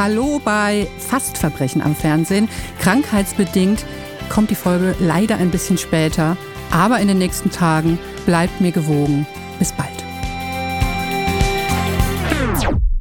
Hallo bei Fastverbrechen am Fernsehen. Krankheitsbedingt kommt die Folge leider ein bisschen später, aber in den nächsten Tagen bleibt mir gewogen. Bis bald.